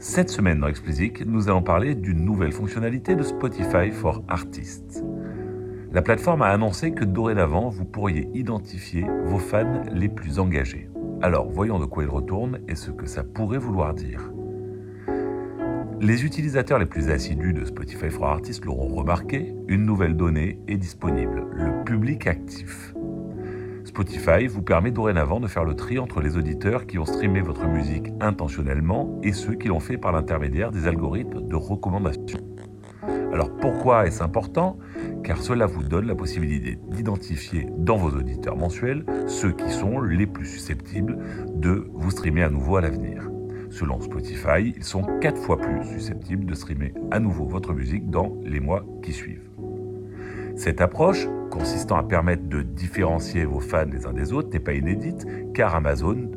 Cette semaine dans Explicit, nous allons parler d'une nouvelle fonctionnalité de Spotify for Artists. La plateforme a annoncé que dorénavant, vous pourriez identifier vos fans les plus engagés. Alors, voyons de quoi il retourne et ce que ça pourrait vouloir dire. Les utilisateurs les plus assidus de Spotify for Artists l'auront remarqué, une nouvelle donnée est disponible, le public actif. Spotify vous permet dorénavant de faire le tri entre les auditeurs qui ont streamé votre musique intentionnellement et ceux qui l'ont fait par l'intermédiaire des algorithmes de recommandation. Alors pourquoi est-ce important? Car cela vous donne la possibilité d'identifier dans vos auditeurs mensuels ceux qui sont les plus susceptibles de vous streamer à nouveau à l'avenir. Selon Spotify, ils sont 4 fois plus susceptibles de streamer à nouveau votre musique dans les mois qui suivent. Cette approche, consistant à permettre de différencier vos fans les uns des autres, n'est pas inédite, car Amazon,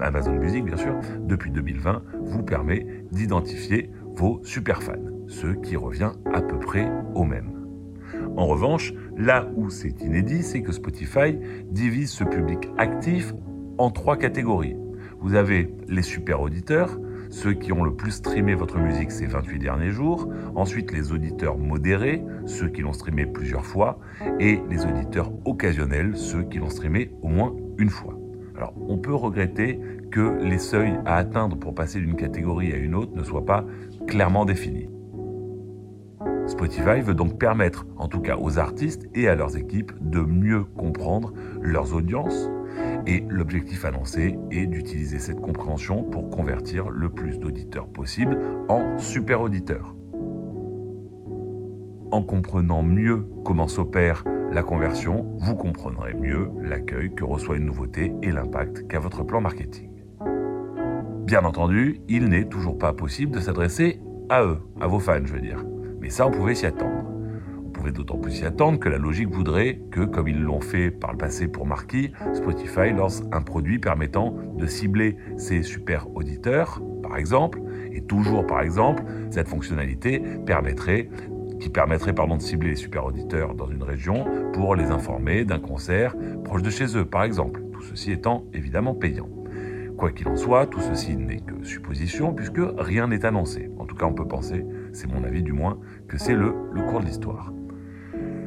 Amazon Music bien sûr, depuis 2020, vous permet d'identifier vos super fans, ce qui revient à peu près au même. En revanche, là où c'est inédit, c'est que Spotify divise ce public actif en trois catégories. Vous avez les super auditeurs, ceux qui ont le plus streamé votre musique ces 28 derniers jours, ensuite les auditeurs modérés, ceux qui l'ont streamé plusieurs fois, et les auditeurs occasionnels, ceux qui l'ont streamé au moins une fois. Alors, on peut regretter que les seuils à atteindre pour passer d'une catégorie à une autre ne soient pas clairement définis. Spotify veut donc permettre, en tout cas aux artistes et à leurs équipes, de mieux comprendre leurs audiences, et l'objectif annoncé est d'utiliser cette compréhension pour convertir le plus d'auditeurs possible en super auditeurs. En comprenant mieux comment s'opère la conversion, vous comprendrez mieux l'accueil que reçoit une nouveauté et l'impact qu'a votre plan marketing. Bien entendu, il n'est toujours pas possible de s'adresser à eux, à vos fans je veux dire. Mais ça, on pouvait s'y attendre d'autant plus s'y attendre que la logique voudrait que, comme ils l'ont fait par le passé pour Marquis, Spotify lance un produit permettant de cibler ses super auditeurs, par exemple, et toujours par exemple, cette fonctionnalité permettrait qui permettrait pardon, de cibler les super auditeurs dans une région pour les informer d'un concert proche de chez eux, par exemple, tout ceci étant évidemment payant. Quoi qu'il en soit, tout ceci n'est que supposition puisque rien n'est annoncé. En tout cas, on peut penser, c'est mon avis du moins, que c'est le, le cours de l'histoire.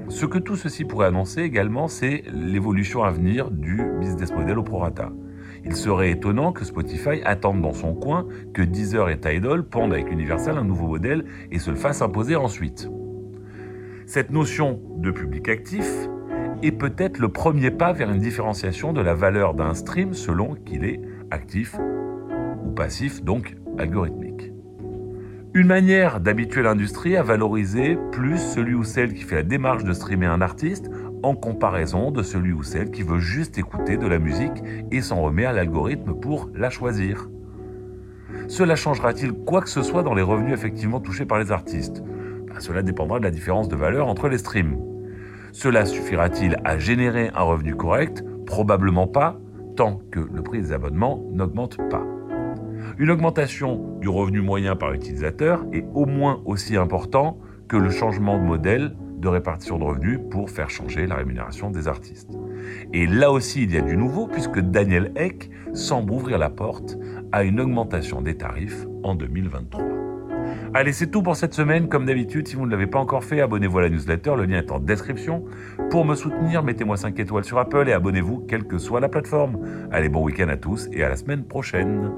Ce que tout ceci pourrait annoncer également, c'est l'évolution à venir du business model au prorata. Il serait étonnant que Spotify attende dans son coin que Deezer et Tidal pondent avec Universal un nouveau modèle et se le fassent imposer ensuite. Cette notion de public actif est peut-être le premier pas vers une différenciation de la valeur d'un stream selon qu'il est actif ou passif, donc algorithmique. Une manière d'habituer l'industrie à valoriser plus celui ou celle qui fait la démarche de streamer un artiste en comparaison de celui ou celle qui veut juste écouter de la musique et s'en remet à l'algorithme pour la choisir. Cela changera-t-il quoi que ce soit dans les revenus effectivement touchés par les artistes? Ben, Cela dépendra de la différence de valeur entre les streams. Cela suffira-t-il à générer un revenu correct? Probablement pas, tant que le prix des abonnements n'augmente pas. Une augmentation du revenu moyen par utilisateur est au moins aussi important que le changement de modèle de répartition de revenus pour faire changer la rémunération des artistes. Et là aussi, il y a du nouveau puisque Daniel Eck semble ouvrir la porte à une augmentation des tarifs en 2023. Allez, c'est tout pour cette semaine. Comme d'habitude, si vous ne l'avez pas encore fait, abonnez-vous à la newsletter. Le lien est en description. Pour me soutenir, mettez-moi 5 étoiles sur Apple et abonnez-vous quelle que soit la plateforme. Allez, bon week-end à tous et à la semaine prochaine.